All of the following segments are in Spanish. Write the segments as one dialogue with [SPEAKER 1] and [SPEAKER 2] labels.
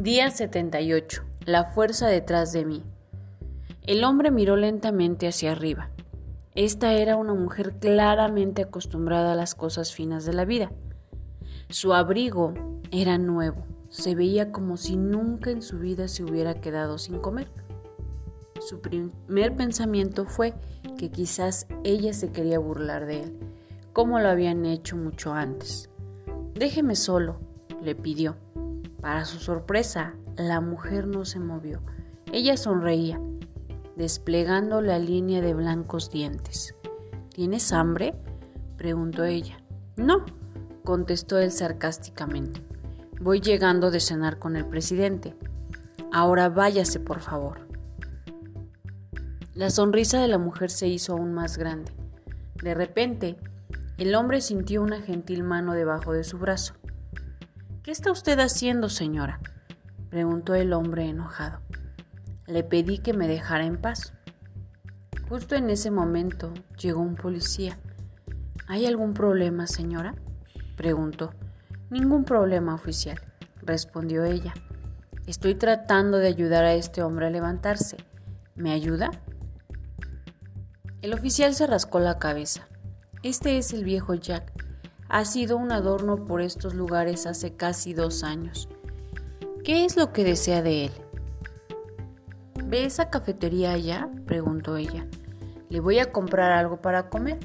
[SPEAKER 1] Día 78. La fuerza detrás de mí. El hombre miró lentamente hacia arriba. Esta era una mujer claramente acostumbrada a las cosas finas de la vida. Su abrigo era nuevo. Se veía como si nunca en su vida se hubiera quedado sin comer. Su primer pensamiento fue que quizás ella se quería burlar de él, como lo habían hecho mucho antes. Déjeme solo, le pidió. Para su sorpresa, la mujer no se movió. Ella sonreía, desplegando la línea de blancos dientes. ¿Tienes hambre? preguntó ella. No, contestó él sarcásticamente. Voy llegando de cenar con el presidente. Ahora váyase, por favor. La sonrisa de la mujer se hizo aún más grande. De repente, el hombre sintió una gentil mano debajo de su brazo. ¿Qué está usted haciendo, señora? preguntó el hombre enojado. Le pedí que me dejara en paz. Justo en ese momento llegó un policía. ¿Hay algún problema, señora? preguntó. Ningún problema, oficial, respondió ella. Estoy tratando de ayudar a este hombre a levantarse. ¿Me ayuda? El oficial se rascó la cabeza. Este es el viejo Jack, ha sido un adorno por estos lugares hace casi dos años. ¿Qué es lo que desea de él? ¿Ve esa cafetería allá? preguntó ella. Le voy a comprar algo para comer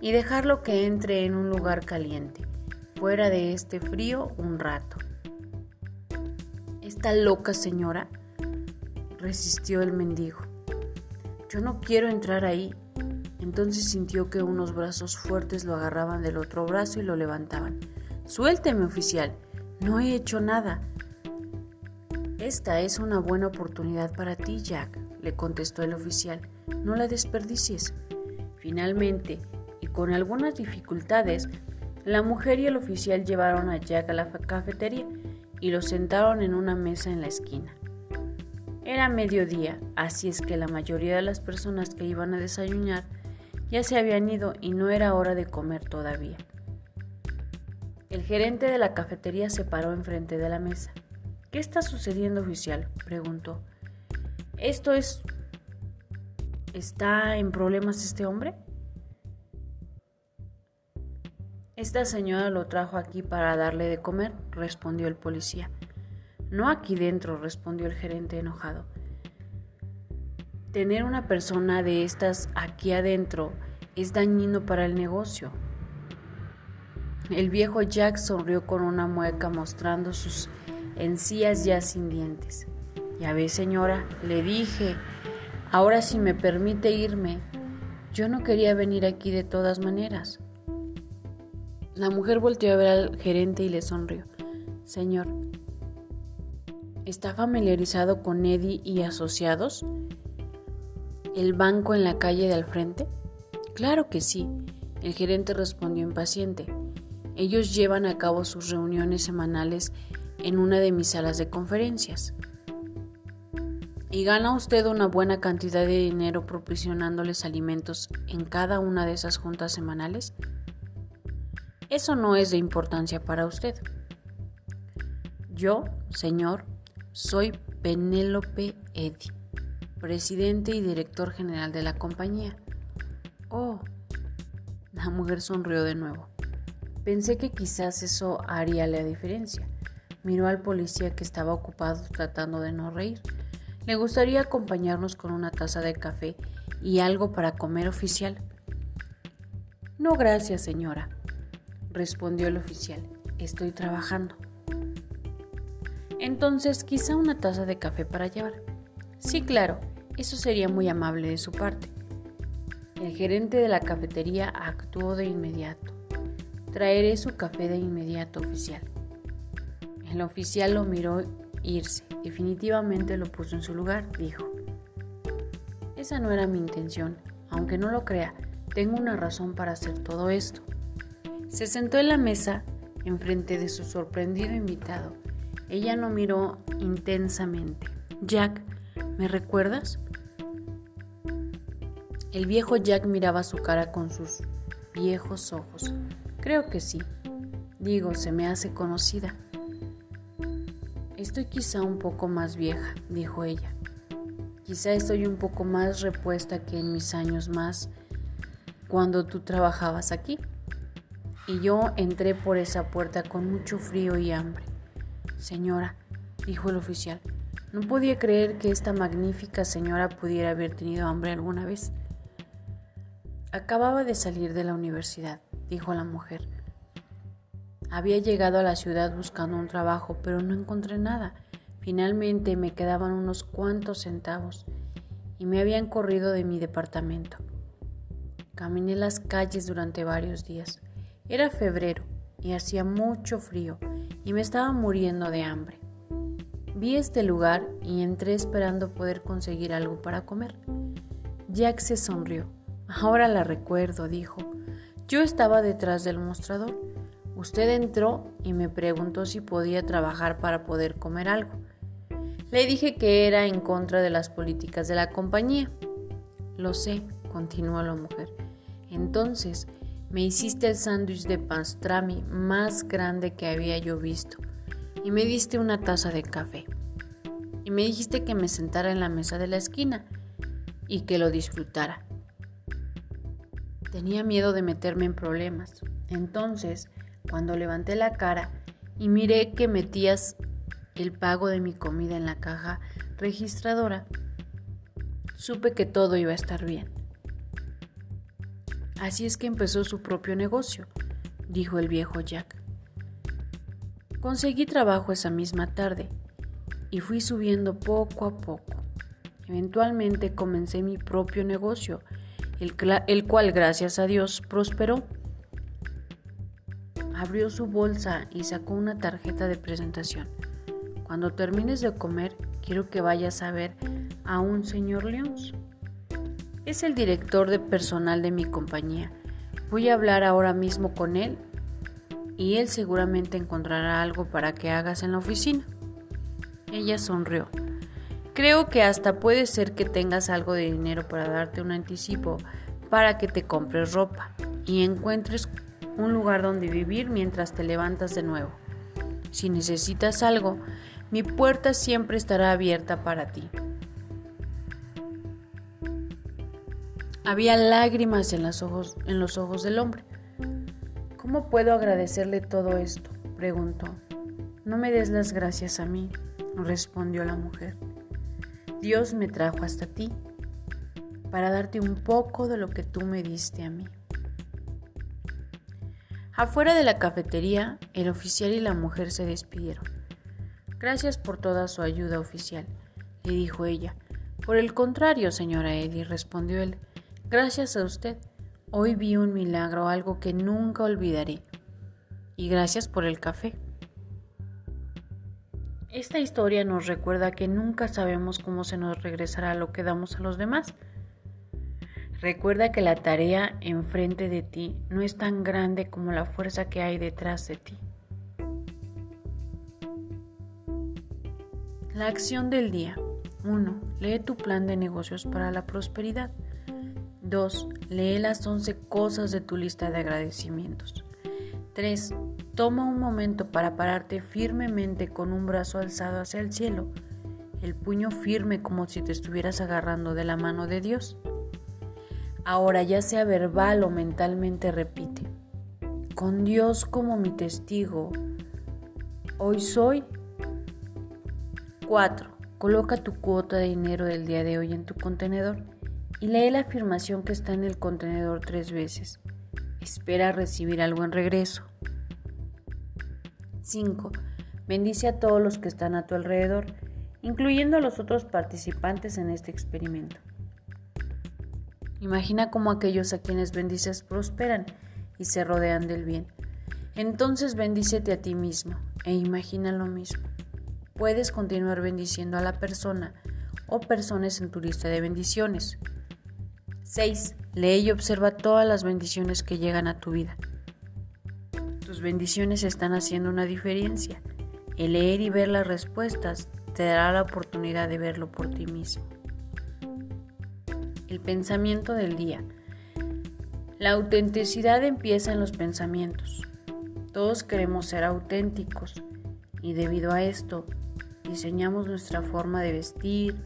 [SPEAKER 1] y dejarlo que entre en un lugar caliente, fuera de este frío un rato. ¿Está loca, señora? resistió el mendigo. Yo no quiero entrar ahí, entonces sintió que unos brazos fuertes lo agarraban del otro brazo y lo levantaban. Suélteme, oficial. No he hecho nada. Esta es una buena oportunidad para ti, Jack, le contestó el oficial. No la desperdicies. Finalmente, y con algunas dificultades, la mujer y el oficial llevaron a Jack a la cafetería y lo sentaron en una mesa en la esquina. Era mediodía, así es que la mayoría de las personas que iban a desayunar ya se habían ido y no era hora de comer todavía. El gerente de la cafetería se paró enfrente de la mesa. ¿Qué está sucediendo, oficial? preguntó. ¿Esto es... ¿Está en problemas este hombre? Esta señora lo trajo aquí para darle de comer, respondió el policía. No aquí dentro, respondió el gerente enojado. Tener una persona de estas aquí adentro es dañino para el negocio. El viejo Jack sonrió con una mueca mostrando sus encías ya sin dientes. Ya ve, señora, le dije, ahora si me permite irme, yo no quería venir aquí de todas maneras. La mujer volteó a ver al gerente y le sonrió. Señor, ¿está familiarizado con Eddie y asociados? El banco en la calle de al frente? Claro que sí, el gerente respondió impaciente. Ellos llevan a cabo sus reuniones semanales en una de mis salas de conferencias. ¿Y gana usted una buena cantidad de dinero proporcionándoles alimentos en cada una de esas juntas semanales? Eso no es de importancia para usted. Yo, señor, soy Penélope Eddy presidente y director general de la compañía. Oh, la mujer sonrió de nuevo. Pensé que quizás eso haría la diferencia. Miró al policía que estaba ocupado tratando de no reír. ¿Le gustaría acompañarnos con una taza de café y algo para comer oficial? No, gracias, señora, respondió el oficial. Estoy trabajando. Entonces, quizá una taza de café para llevar. Sí, claro, eso sería muy amable de su parte. El gerente de la cafetería actuó de inmediato. Traeré su café de inmediato, oficial. El oficial lo miró irse. Definitivamente lo puso en su lugar, dijo. Esa no era mi intención. Aunque no lo crea, tengo una razón para hacer todo esto. Se sentó en la mesa enfrente de su sorprendido invitado. Ella lo miró intensamente. Jack ¿Me recuerdas? El viejo Jack miraba su cara con sus viejos ojos. Creo que sí. Digo, se me hace conocida. Estoy quizá un poco más vieja, dijo ella. Quizá estoy un poco más repuesta que en mis años más cuando tú trabajabas aquí. Y yo entré por esa puerta con mucho frío y hambre. Señora, dijo el oficial, no podía creer que esta magnífica señora pudiera haber tenido hambre alguna vez. Acababa de salir de la universidad, dijo la mujer. Había llegado a la ciudad buscando un trabajo, pero no encontré nada. Finalmente me quedaban unos cuantos centavos y me habían corrido de mi departamento. Caminé las calles durante varios días. Era febrero y hacía mucho frío y me estaba muriendo de hambre. Vi este lugar y entré esperando poder conseguir algo para comer. Jack se sonrió. Ahora la recuerdo, dijo. Yo estaba detrás del mostrador. Usted entró y me preguntó si podía trabajar para poder comer algo. Le dije que era en contra de las políticas de la compañía. Lo sé, continuó la mujer. Entonces me hiciste el sándwich de pastrami más grande que había yo visto y me diste una taza de café. Me dijiste que me sentara en la mesa de la esquina y que lo disfrutara. Tenía miedo de meterme en problemas. Entonces, cuando levanté la cara y miré que metías el pago de mi comida en la caja registradora, supe que todo iba a estar bien. Así es que empezó su propio negocio, dijo el viejo Jack. Conseguí trabajo esa misma tarde y fui subiendo poco a poco. Eventualmente comencé mi propio negocio, el, cual gracias a Dios prosperó. Abrió su bolsa y sacó una tarjeta de presentación. Cuando termines de comer, quiero que vayas a ver a un señor Leons. Es el director de personal de mi compañía. Voy a hablar ahora mismo con él y él seguramente encontrará algo para que hagas en la oficina. Ella sonrió. Creo que hasta puede ser que tengas algo de dinero para darte un anticipo para que te compres ropa y encuentres un lugar donde vivir mientras te levantas de nuevo. Si necesitas algo, mi puerta siempre estará abierta para ti. Había lágrimas en, los ojos, del hombre. ¿Cómo puedo agradecerle todo esto? preguntó. No me des las gracias a mí, respondió la mujer. Dios me trajo hasta ti para darte un poco de lo que tú me diste a mí. Afuera de la cafetería, el oficial y la mujer se despidieron. Gracias por toda su ayuda, oficial, le dijo ella. Por el contrario, señora Eddie, respondió él. Gracias a usted. Hoy vi un milagro, algo que nunca olvidaré. Y gracias por el café. Esta historia nos recuerda que nunca sabemos cómo se nos regresará lo que damos a los demás. Recuerda que la tarea enfrente de ti no es tan grande como la fuerza que hay detrás de ti. La acción del día. 1. Lee tu plan de negocios para la prosperidad. 2. Lee las 11 cosas de tu lista de agradecimientos. 3. Toma un momento para pararte firmemente con un brazo alzado hacia el cielo, el puño firme como si te estuvieras agarrando de la mano de Dios. Ahora ya sea verbal o mentalmente repite, con Dios como mi testigo, hoy soy 4. Coloca tu cuota de dinero del día de hoy en tu contenedor y lee la afirmación que está en el contenedor tres veces. Espera recibir algo en regreso. 5. Bendice a todos los que están a tu alrededor, incluyendo a los otros participantes en este experimento. Imagina cómo aquellos a quienes bendices prosperan y se rodean del bien. Entonces bendícete a ti mismo e imagina lo mismo. Puedes continuar bendiciendo a la persona o personas en tu lista de bendiciones. 6. Lee y observa todas las bendiciones que llegan a tu vida. Tus bendiciones están haciendo una diferencia. El leer y ver las respuestas te dará la oportunidad de verlo por ti mismo. El pensamiento del día. La autenticidad empieza en los pensamientos. Todos queremos ser auténticos y debido a esto, Diseñamos nuestra forma de vestir,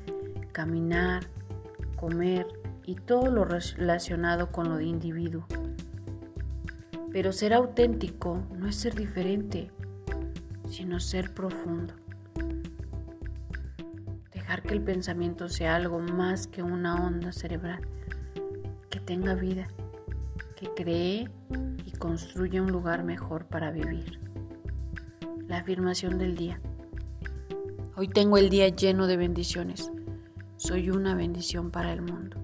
[SPEAKER 1] caminar, comer y todo lo relacionado con lo de individuo. Pero ser auténtico no es ser diferente, sino ser profundo. Dejar que el pensamiento sea algo más que una onda cerebral, que tenga vida, que cree y construya un lugar mejor para vivir. La afirmación del día. Hoy tengo el día lleno de bendiciones. Soy una bendición para el mundo.